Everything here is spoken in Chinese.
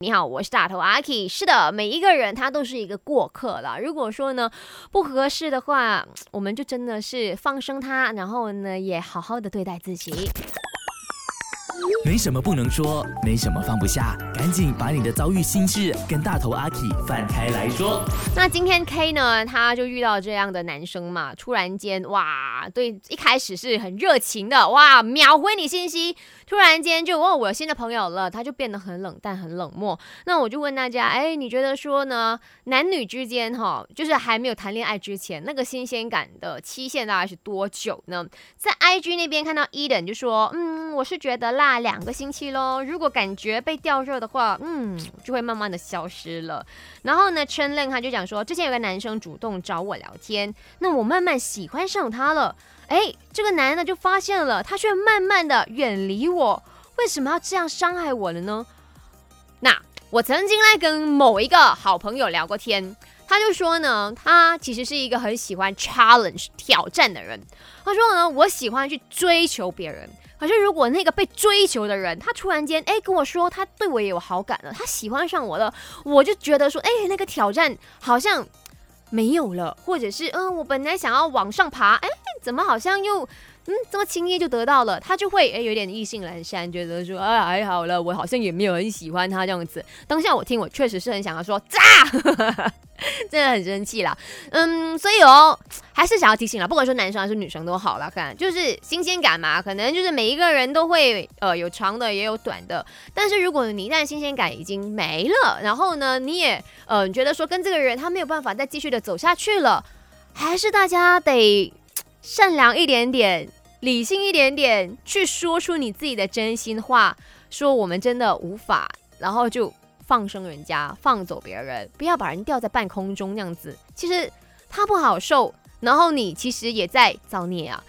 你好，我是大头阿 K。是的，每一个人他都是一个过客啦。如果说呢不合适的话，我们就真的是放生他，然后呢也好好的对待自己。没什么不能说，没什么放不下，赶紧把你的遭遇心事跟大头阿 K 翻开来说。那今天 K 呢，他就遇到这样的男生嘛，突然间哇，对，一开始是很热情的，哇，秒回你信息，突然间就问我有新的朋友了，他就变得很冷淡、很冷漠。那我就问大家，哎，你觉得说呢，男女之间哈，就是还没有谈恋爱之前，那个新鲜感的期限大概是多久呢？在 IG 那边看到 Eden 就说，嗯，我是觉得啦，两个星期喽。如果感觉被吊热的话，嗯，就会慢慢的消失了。然后呢，陈 lenn 他就讲说，之前有个男生主动找我聊天，那我慢慢喜欢上他了。哎，这个男的就发现了，他却慢慢的远离我，为什么要这样伤害我了呢？那我曾经来跟某一个好朋友聊过天，他就说呢，他其实是一个很喜欢 challenge 挑战的人。他说呢，我喜欢去追求别人。可是，如果那个被追求的人，他突然间哎跟我说他对我也有好感了，他喜欢上我了，我就觉得说，哎，那个挑战好像没有了，或者是嗯，我本来想要往上爬，哎，怎么好像又嗯这么轻易就得到了？他就会哎有点意兴阑珊，觉得说哎还好了，我好像也没有很喜欢他这样子。当下我听，我确实是很想要说炸。很生气啦，嗯，所以哦，还是想要提醒了，不管说男生还是女生都好了，看就是新鲜感嘛，可能就是每一个人都会呃有长的也有短的，但是如果你一旦新鲜感已经没了，然后呢，你也呃觉得说跟这个人他没有办法再继续的走下去了，还是大家得善良一点点，理性一点点，去说出你自己的真心话，说我们真的无法，然后就。放生人家，放走别人，不要把人吊在半空中那样子，其实他不好受，然后你其实也在造孽啊。